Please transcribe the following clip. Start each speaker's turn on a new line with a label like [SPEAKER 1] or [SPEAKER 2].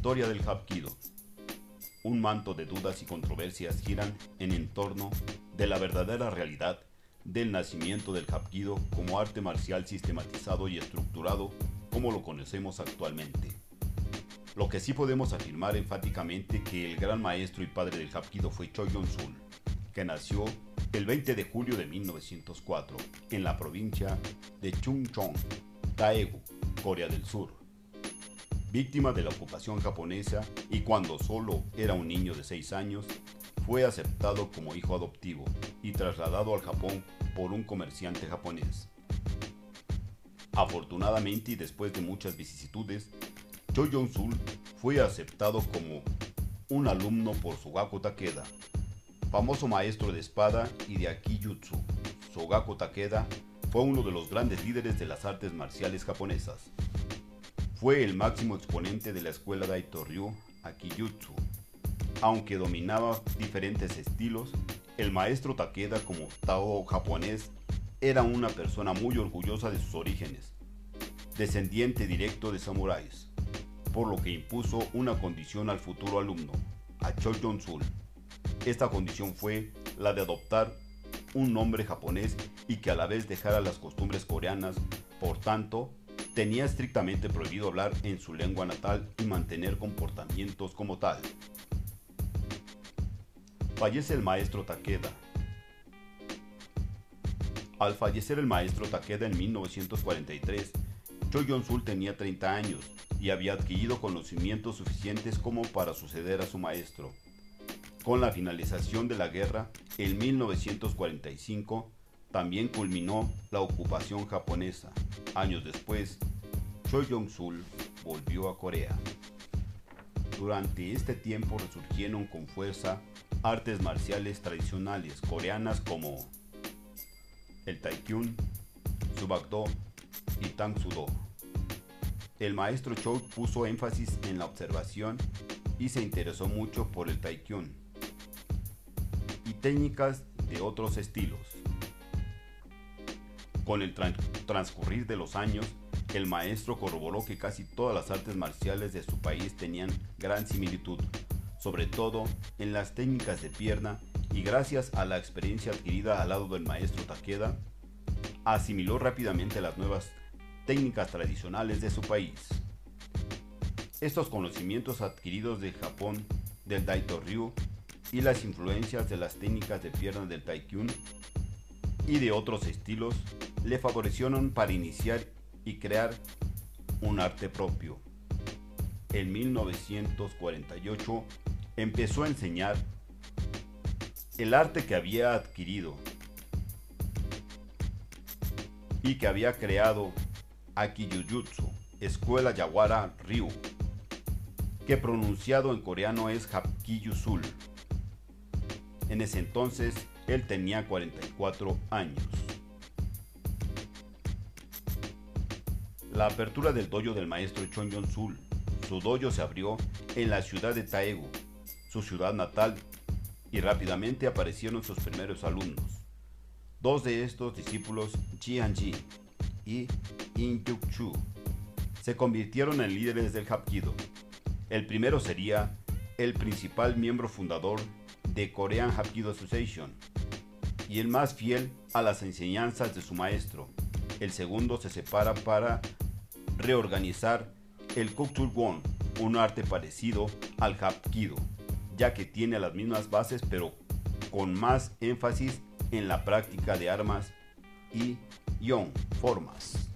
[SPEAKER 1] historia del Hapkido. Un manto de dudas y controversias giran en torno de la verdadera realidad del nacimiento del Hapkido como arte marcial sistematizado y estructurado como lo conocemos actualmente. Lo que sí podemos afirmar enfáticamente que el gran maestro y padre del Hapkido fue Choi Jong-sul, que nació el 20 de julio de 1904 en la provincia de Chungcheong, Daegu, Corea del Sur. Víctima de la ocupación japonesa y cuando solo era un niño de 6 años, fue aceptado como hijo adoptivo y trasladado al Japón por un comerciante japonés. Afortunadamente y después de muchas vicisitudes, Choi Jong-sul fue aceptado como un alumno por Sugaku Takeda, famoso maestro de espada y de Akijutsu. Sugaku Takeda fue uno de los grandes líderes de las artes marciales japonesas. Fue el máximo exponente de la escuela Daito Ryu Akijutsu. Aunque dominaba diferentes estilos, el maestro Takeda como Tao japonés era una persona muy orgullosa de sus orígenes, descendiente directo de samuráis por lo que impuso una condición al futuro alumno, a Choi Jong-sul. Esta condición fue la de adoptar un nombre japonés y que a la vez dejara las costumbres coreanas, por tanto, tenía estrictamente prohibido hablar en su lengua natal y mantener comportamientos como tal. Fallece el maestro Takeda. Al fallecer el maestro Takeda en 1943, Choi Jong-sul tenía 30 años y había adquirido conocimientos suficientes como para suceder a su maestro. Con la finalización de la guerra, en 1945, también culminó la ocupación japonesa. Años después, Choi Jong-sul volvió a Corea. Durante este tiempo resurgieron con fuerza artes marciales tradicionales coreanas como el Taekwondo, Subakdo y Tang Sudo el maestro Chou puso énfasis en la observación y se interesó mucho por el Taekwondo y técnicas de otros estilos. Con el transcurrir de los años, el maestro corroboró que casi todas las artes marciales de su país tenían gran similitud, sobre todo en las técnicas de pierna y gracias a la experiencia adquirida al lado del maestro Takeda, asimiló rápidamente las nuevas técnicas tradicionales de su país. Estos conocimientos adquiridos de Japón del Daito Ryu y las influencias de las técnicas de pierna del Taekwondo y de otros estilos le favorecieron para iniciar y crear un arte propio. En 1948 empezó a enseñar el arte que había adquirido y que había creado Akiyujutsu, Escuela Yawara Ryu, que pronunciado en coreano es Hapkiyusul. En ese entonces, él tenía 44 años. La apertura del dojo del maestro Chon Sul. Su dojo se abrió en la ciudad de Taegu, su ciudad natal, y rápidamente aparecieron sus primeros alumnos. Dos de estos discípulos, Jianji y In Chu se convirtieron en líderes del Hapkido. El primero sería el principal miembro fundador de Korean Hapkido Association y el más fiel a las enseñanzas de su maestro. El segundo se separa para reorganizar el Won, un arte parecido al Hapkido, ya que tiene las mismas bases pero con más énfasis en la práctica de armas y yon formas.